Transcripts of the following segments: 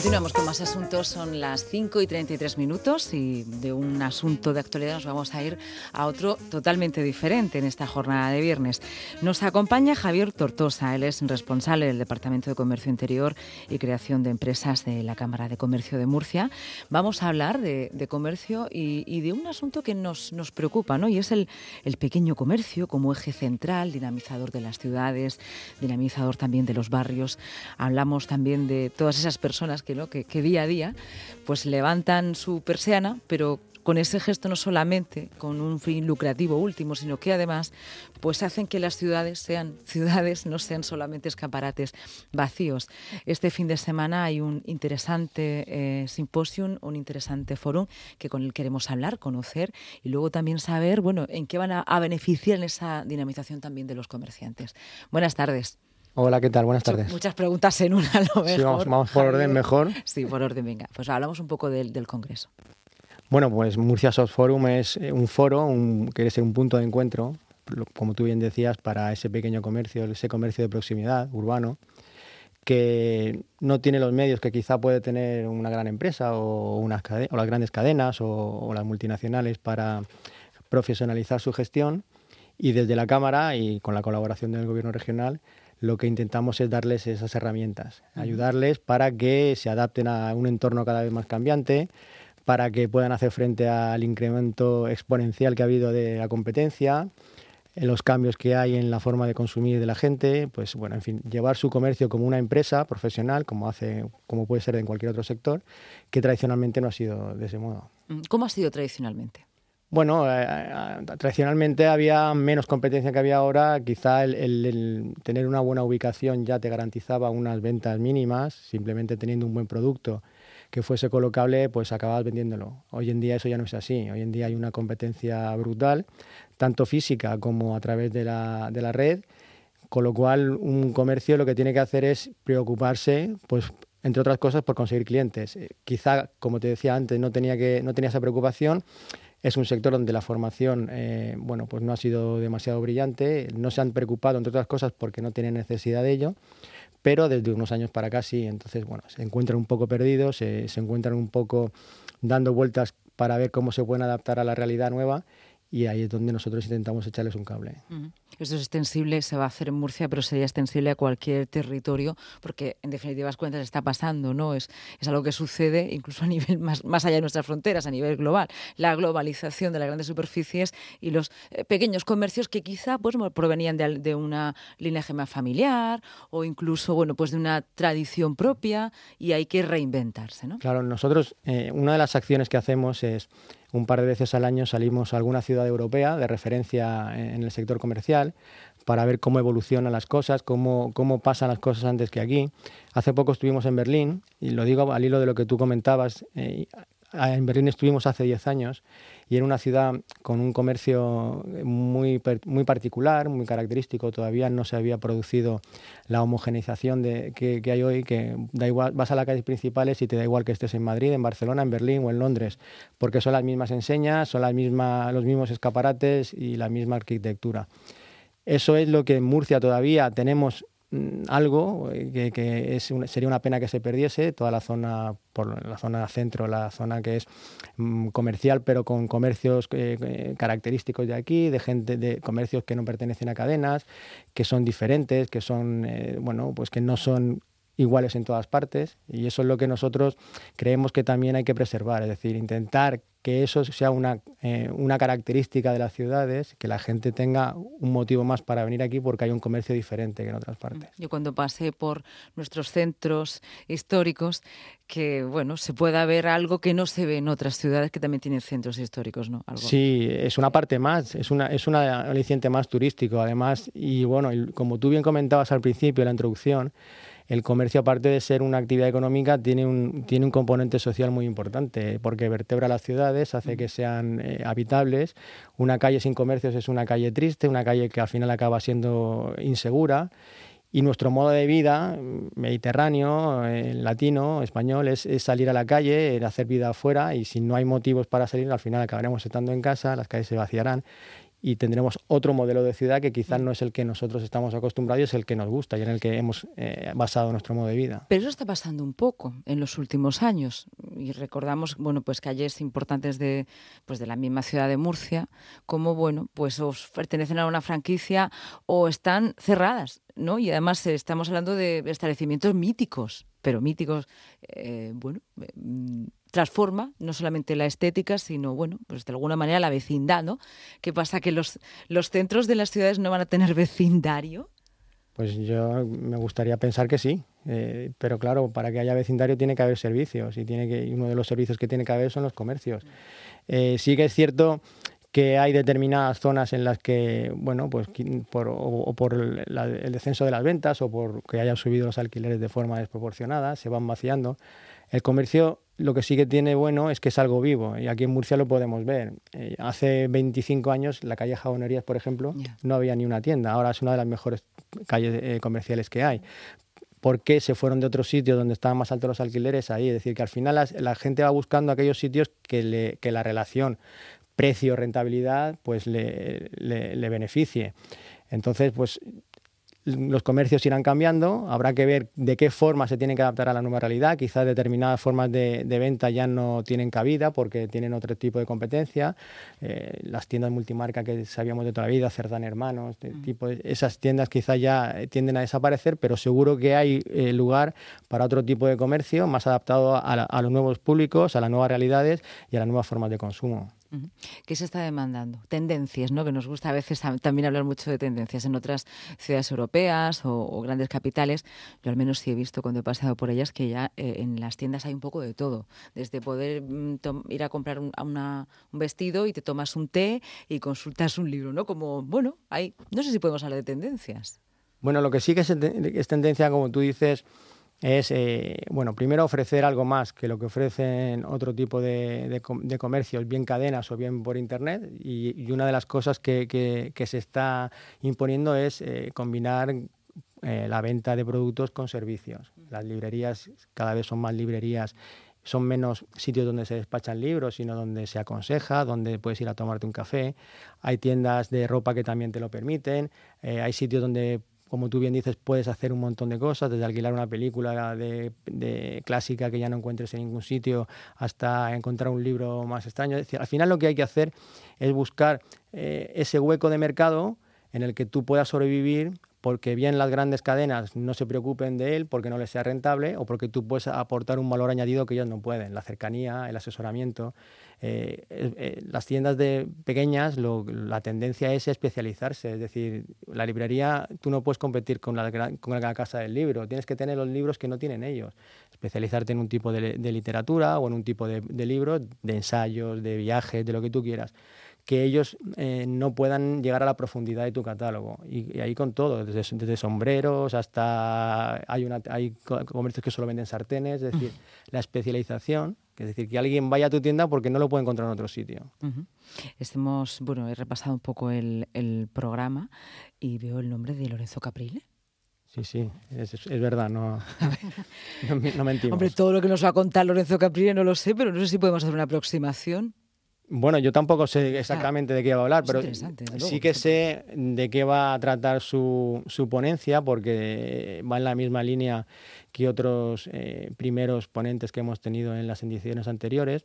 Continuamos con más asuntos, son las 5 y 33 minutos y de un asunto de actualidad nos vamos a ir a otro totalmente diferente en esta jornada de viernes. Nos acompaña Javier Tortosa, él es responsable del Departamento de Comercio Interior y Creación de Empresas de la Cámara de Comercio de Murcia. Vamos a hablar de, comercio y, de un asunto que nos, nos preocupa, ¿no? y es el, el pequeño comercio como eje central, dinamizador de las ciudades, dinamizador también de los barrios. Hablamos también de todas esas personas que que, día a día pues levantan su persiana, pero con ese gesto no solamente con un fin lucrativo último, sino que además pues hacen que las ciudades sean ciudades, no sean solamente escaparates vacíos. Este fin de semana hay un interesante eh, simposium, un interesante foro que con el queremos hablar, conocer y luego también saber, bueno, en qué van a, a beneficiar en esa dinamización también de los comerciantes. Buenas tardes. Hola, ¿qué tal? Buenas tardes. Muchas preguntas en una, lo mejor. Sí, vamos, por orden mejor. Sí, por orden, venga. Pues hablamos un poco del, Congreso. Bueno, pues Murcia Soft Forum es eh, un foro, un, quiere ser un punto de encuentro, como tú bien decías, para ese pequeño comercio, ese comercio de proximidad urbano, que no tiene los medios que quizá puede tener una gran empresa o, unas o las grandes cadenas o, o las multinacionales para profesionalizar su gestión. Y desde la Cámara y con la colaboración del Gobierno regional, lo que intentamos es darles esas herramientas, ayudarles para que se adapten a un entorno cada vez más cambiante, para que puedan hacer frente al incremento exponencial que ha habido de la competencia, en los cambios que hay en la forma de consumir de la gente, pues bueno, en fin, llevar su comercio como una empresa profesional, como hace, como puede ser en cualquier otro sector, que tradicionalmente no ha sido de ese modo. ¿Cómo ha sido tradicionalmente? Bueno, eh, eh, tradicionalmente había menos competencia que había ahora. Quizá el, tener una buena ubicación ya te garantizaba unas ventas mínimas, simplemente teniendo un buen producto que fuese colocable, pues acababas vendiéndolo. Hoy en día eso ya no es así. Hoy en día hay una competencia brutal, tanto física como a través de la, de la red, con lo cual un comercio lo que tiene que hacer es preocuparse, pues entre otras cosas, por conseguir clientes. Eh, quizá, como te decía antes, no tenía, que, no tenía esa preocupación es un sector donde la formación eh, bueno, pues no ha sido demasiado brillante, no se han preocupado, entre otras cosas, porque no tienen necesidad de ello, pero desde unos años para acá sí, entonces bueno, se encuentran un poco perdidos, se encuentran un poco dando vueltas para ver cómo se pueden adaptar a la realidad nueva y ahí es donde nosotros intentamos echarles un cable. Esto es extensible, se va a hacer en Murcia, pero sería extensible a cualquier territorio, porque en definitivas cuentas está pasando, ¿no? Es, es algo que sucede incluso a nivel más, más allá de nuestras fronteras, a nivel global. La globalización de las grandes superficies y los eh, pequeños comercios que quizá pues, provenían de, de una línea gema familiar o incluso bueno, pues de una tradición propia y hay que reinventarse, ¿no? Claro, nosotros, eh, una de las acciones que hacemos es un par de veces al año salimos a alguna ciudad europea de referencia en el sector comercial para ver cómo evolucionan las cosas, cómo, cómo pasan las cosas antes que aquí. Hace poco estuvimos en Berlín, y lo digo al hilo de lo que tú comentabas, eh, en Berlín estuvimos hace 10 años y era una ciudad con un comercio muy, muy particular, muy característico. Todavía no se había producido la homogeneización de, que, hay hoy, que da igual, vas a las calles principales y te da igual que estés en Madrid, en Barcelona, en Berlín o en Londres, porque son las mismas enseñas, son las mismas, los mismos escaparates y la misma arquitectura. Eso es lo que en Murcia todavía tenemos algo eh, que, es sería una pena que se perdiese, toda la zona, por la zona centro, la zona que es mm, comercial, pero con comercios eh, eh, característicos de aquí, de gente, de comercios que no pertenecen a cadenas, que son diferentes, que son, bueno, pues que no son iguales en todas partes y eso es lo que nosotros creemos que también hay que preservar, es decir, intentar que eso sea una, eh, una característica de las ciudades, que la gente tenga un motivo más para venir aquí porque hay un comercio diferente que en otras partes. Yo cuando pasé por nuestros centros históricos, que bueno, se pueda ver algo que no se ve en otras ciudades que también tienen centros históricos, ¿no? Sí, es una parte más, es una es un aliciente más turístico, además, y bueno, como tú bien comentabas al principio en la introducción, el comercio, aparte de ser una actividad económica, tiene un, tiene un componente social muy importante, porque vertebra las ciudades, hace que sean eh, habitables. Una calle sin comercios es una calle triste, una calle que al final acaba siendo insegura. Y nuestro modo de vida mediterráneo, eh, latino, español, es, salir a la calle, hacer vida afuera y si no hay motivos para salir, al final acabaremos estando en casa, las calles se vaciarán y tendremos otro modelo de ciudad que quizás no es el que nosotros estamos acostumbrados y es el que nos gusta y en el que hemos eh, basado nuestro modo de vida. Pero eso está pasando un poco en los últimos años y recordamos, bueno, pues calles importantes de, pues de la misma ciudad de Murcia, como, bueno, pues os pertenecen a una franquicia o están cerradas, ¿no? Y además eh, estamos hablando de establecimientos míticos, pero míticos, eh, bueno, mm, transforma no solamente la estética, sino, bueno, pues de alguna manera la vecindad, ¿no? ¿Qué pasa? ¿Que los, los centros de las ciudades no van a tener vecindario? Pues yo me gustaría pensar que sí, eh, pero claro, para que haya vecindario tiene que haber servicios y tiene que uno de los servicios que tiene que haber son los comercios. Eh, sí que es cierto que hay determinadas zonas en las que, bueno, pues por, o, por el descenso de las ventas o por que hayan subido los alquileres de forma desproporcionada, se van vaciando. El comercio lo que sí que tiene bueno es que es algo vivo y aquí en Murcia lo podemos ver. Eh, hace 25 años la calle Jabonerías, por ejemplo, no había ni una tienda. Ahora es una de las mejores calles eh, comerciales que hay. ¿Por qué se fueron de otros sitios donde estaban más altos los alquileres ahí? Es decir, que al final la, gente va buscando aquellos sitios que, le, que la relación precio-rentabilidad pues le, le, le beneficie. Entonces, pues los comercios irán cambiando, habrá que ver de qué forma se tienen que adaptar a la nueva realidad, quizás determinadas formas de, venta ya no tienen cabida porque tienen otro tipo de competencia, eh, las tiendas multimarca que sabíamos de toda la vida, Cerdán Hermanos, mm. tipo, esas tiendas quizás ya tienden a desaparecer, pero seguro que hay eh, lugar para otro tipo de comercio más adaptado a, a los nuevos públicos, a las nuevas realidades y a las nuevas formas de consumo. ¿Qué se está demandando? Tendencias, ¿no? Que nos gusta a veces también hablar mucho de tendencias en otras ciudades europeas o, grandes capitales. Yo al menos sí he visto cuando he pasado por ellas que ya eh, en las tiendas hay un poco de todo. Desde poder mm, ir a comprar un, un, vestido y te tomas un té y consultas un libro, ¿no? Como, bueno, hay, no sé si podemos hablar de tendencias. Bueno, lo que sí que es tendencia, como tú dices, es, eh, bueno, primero ofrecer algo más que lo que ofrecen otro tipo de, comercios, bien cadenas o bien por Internet. Y, una de las cosas que, se está imponiendo es eh, combinar eh, la venta de productos con servicios. Las librerías cada vez son más librerías son menos sitios donde se despachan libros, sino donde se aconseja, donde puedes ir a tomarte un café. Hay tiendas de ropa que también te lo permiten. hay sitios donde como tú bien dices, puedes hacer un montón de cosas, desde alquilar una película de, clásica que ya no encuentres en ningún sitio hasta encontrar un libro más extraño. Es decir, al final lo que hay que hacer es buscar eh, ese hueco de mercado en el que tú puedas sobrevivir porque bien las grandes cadenas no se preocupen de él porque no les sea rentable o porque tú puedes aportar un valor añadido que ellos no pueden, la cercanía, el asesoramiento. Eh, eh, las tiendas de pequeñas, la tendencia es especializarse, es decir, la librería, tú no puedes competir con la, con la casa del libro, tienes que tener los libros que no tienen ellos, especializarte en un tipo de, literatura o en un tipo de, de libros, de ensayos, de viajes, de lo que tú quieras que ellos eh, no puedan llegar a la profundidad de tu catálogo. Y, ahí con todo, desde, desde, sombreros hasta hay, una, hay comercios que solo venden sartenes, es decir, la especialización, es decir, que alguien vaya a tu tienda porque no lo puede encontrar en otro sitio. Estemos, bueno, he repasado un poco el, el, programa y veo el nombre de Lorenzo Caprile. Sí, sí, es, es verdad, no, no, mentimos. Hombre, todo lo que nos va a contar Lorenzo Caprile no lo sé, pero no sé si podemos hacer una aproximación. Bueno, yo tampoco sé exactamente de qué va a hablar, pero sí que sé de qué va a tratar su, su, ponencia, porque va en la misma línea que otros eh, primeros ponentes que hemos tenido en las ediciones anteriores.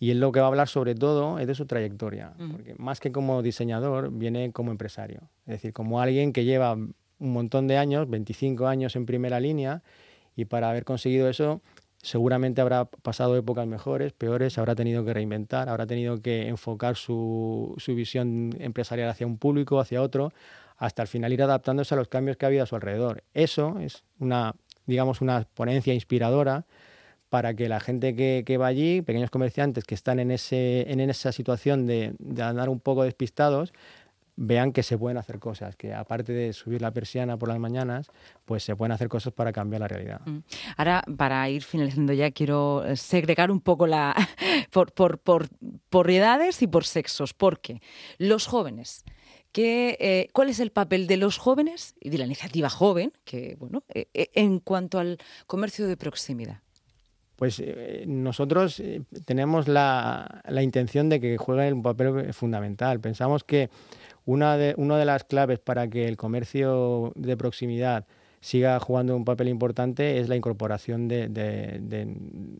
Y él lo que va a hablar sobre todo es de su trayectoria, porque más que como diseñador, viene como empresario. Es decir, como alguien que lleva un montón de años, 25 años en primera línea, y para haber conseguido eso seguramente habrá pasado épocas mejores, peores, habrá tenido que reinventar, habrá tenido que enfocar su, su, visión empresarial hacia un público, hacia otro, hasta al final ir adaptándose a los cambios que ha habido a su alrededor. Eso es una, digamos, una ponencia inspiradora para que la gente que, que va allí, pequeños comerciantes que están en, ese, en esa situación de, de andar un poco despistados, vean que se pueden hacer cosas, que aparte de subir la persiana por las mañanas, pues se pueden hacer cosas para cambiar la realidad. Mm. Ahora, para ir finalizando ya, quiero eh, segregar un poco la por, por, por, por edades y por sexos, porque los jóvenes, que, eh, ¿cuál es el papel de los jóvenes y de la iniciativa joven, que bueno, eh, en cuanto al comercio de proximidad? Pues nosotros tenemos la, la intención de que juegue un papel fundamental. Pensamos que una de, una de las claves para que el comercio de proximidad siga jugando un papel importante es la incorporación de,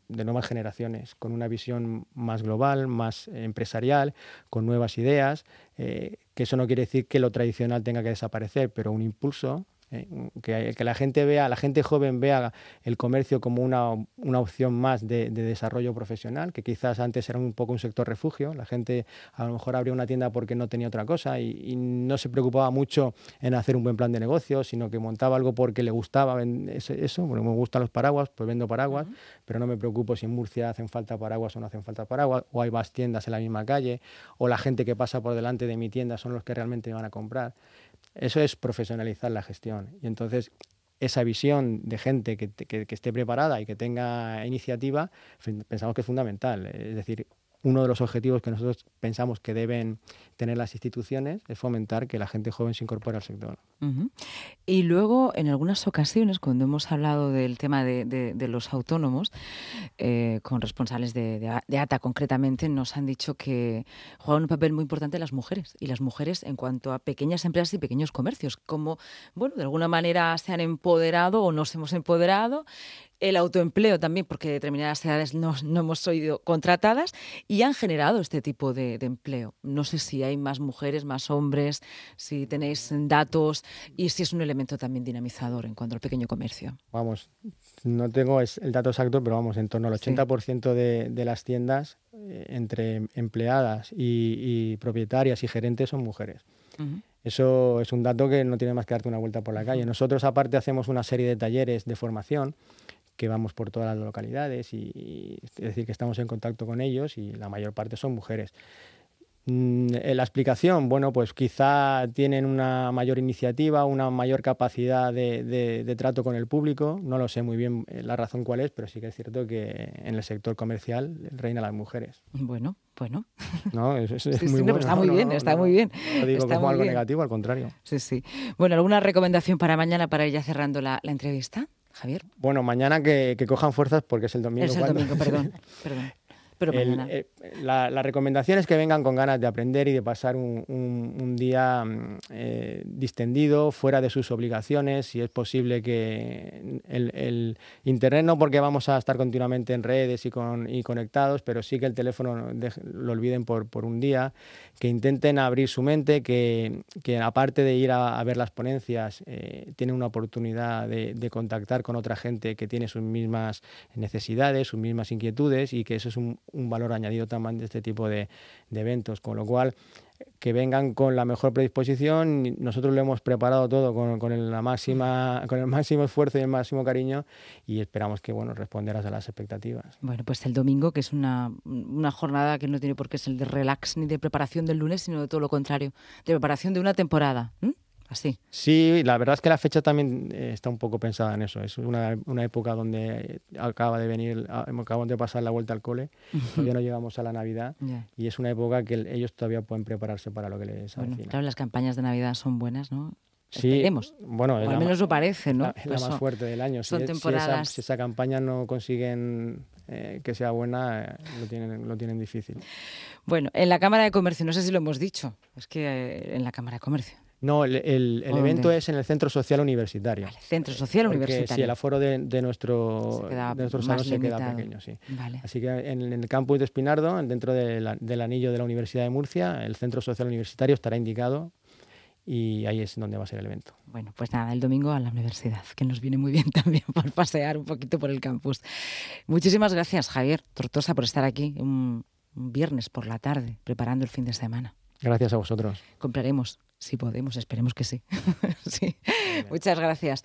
nuevas generaciones, con una visión más global, más empresarial, con nuevas ideas, eh, que eso no quiere decir que lo tradicional tenga que desaparecer, pero un impulso eh, que, que, la gente vea, la gente joven vea el comercio como una, una opción más de, desarrollo profesional, que quizás antes era un poco un sector refugio. La gente a lo mejor abría una tienda porque no tenía otra cosa y, no se preocupaba mucho en hacer un buen plan de negocio, sino que montaba algo porque le gustaba eso. Bueno, me gustan los paraguas, pues vendo paraguas, pero no me preocupo si en Murcia hacen falta paraguas o no hacen falta paraguas, o hay más tiendas en la misma calle, o la gente que pasa por delante de mi tienda son los que realmente me van a comprar. Eso es profesionalizar la gestión. Y entonces esa visión de gente que, que, esté preparada y que tenga iniciativa, pensamos que es fundamental. Es decir, uno de los objetivos que nosotros pensamos que deben tener las instituciones es fomentar que la gente joven se incorpore al sector. Y luego, en algunas ocasiones, cuando hemos hablado del tema de, los autónomos, eh, con responsables de, ATA concretamente, nos han dicho que juegan un papel muy importante las mujeres, y las mujeres en cuanto a pequeñas empresas y pequeños comercios, como, bueno, de alguna manera se han empoderado o nos hemos empoderado el autoempleo también, porque determinadas edades no, hemos sido contratadas y han generado este tipo de, empleo. No sé si hay más mujeres, más hombres, si tenéis datos y si es un elemento también dinamizador en cuanto al pequeño comercio. Vamos, no tengo el dato exacto, pero vamos, en torno al 80% de, las tiendas eh, entre empleadas y, propietarias y gerentes son mujeres. Eso es un dato que no tiene más que darte una vuelta por la calle. Nosotros aparte hacemos una serie de talleres de formación que vamos por todas las localidades y, es decir que estamos en contacto con ellos y la mayor parte son mujeres. Mm, la explicación, bueno, pues quizá tienen una mayor iniciativa, una mayor capacidad de, trato con el público. No lo sé muy bien eh, la razón cuál es, pero sí que es cierto que en el sector comercial reinan las mujeres. Bueno, bueno. No, es, muy bueno. está muy bien, está muy bien. No digo como algo negativo, al contrario. Sí, sí. Bueno, ¿alguna recomendación para mañana para ir ya cerrando la entrevista? Javier. Bueno, mañana que, cojan fuerzas porque es el domingo. Es el domingo, perdón. perdón. Eh, la, recomendación es que vengan con ganas de aprender y de pasar un, día mm, eh, distendido, fuera de sus obligaciones. Si es posible que el, Internet no porque vamos a estar continuamente en redes y, con, conectados, pero sí que el teléfono lo olviden por, un día, que intenten abrir su mente, que, aparte de ir a, ver las ponencias, eh, tienen una oportunidad de, de contactar con otra gente que tiene sus mismas necesidades, sus mismas inquietudes y que eso es un, un valor añadido también de este tipo de, eventos, con lo cual que vengan con la mejor predisposición. Nosotros lo hemos preparado todo con, la máxima, con el máximo esfuerzo y el máximo cariño y esperamos que bueno, responderás a las expectativas. Bueno, pues el domingo, que es una, jornada que no tiene por qué ser de relax ni de preparación del lunes, sino de todo lo contrario, de preparación de una temporada. Sí, la verdad es que la fecha también eh, está un poco pensada en eso. Es una, época donde acaba de venir, acabamos de pasar la vuelta al cole, todavía no llegamos a la Navidad y es una época que ellos todavía pueden prepararse para lo que les bueno, Claro, las campañas de Navidad son buenas, ¿no? Sí, bueno, al menos lo parece, ¿no? Es la, más fuerte del año. Son si, temporadas... si, esa, campaña no consiguen eh, que sea buena, eh, lo, tienen, lo tienen difícil. Bueno, en la Cámara de Comercio, no sé si lo hemos dicho, es que en la Cámara de Comercio no, el, evento es en el Centro Social Universitario. El Centro Social Universitario. Sí, el aforo de, nuestro, salón se queda pequeño, sí. Así que en, el campus de Espinardo, dentro del anillo de la Universidad de Murcia, el Centro Social Universitario estará indicado y ahí es donde va a ser el evento. Bueno, pues nada, el domingo a la universidad, que nos viene muy bien también por pasear un poquito por el campus. Muchísimas gracias, Javier Tortosa, por estar aquí un viernes por la tarde, preparando el fin de semana. Gracias a vosotros. Compraremos, si podemos, esperemos que sí. sí. Muchas gracias.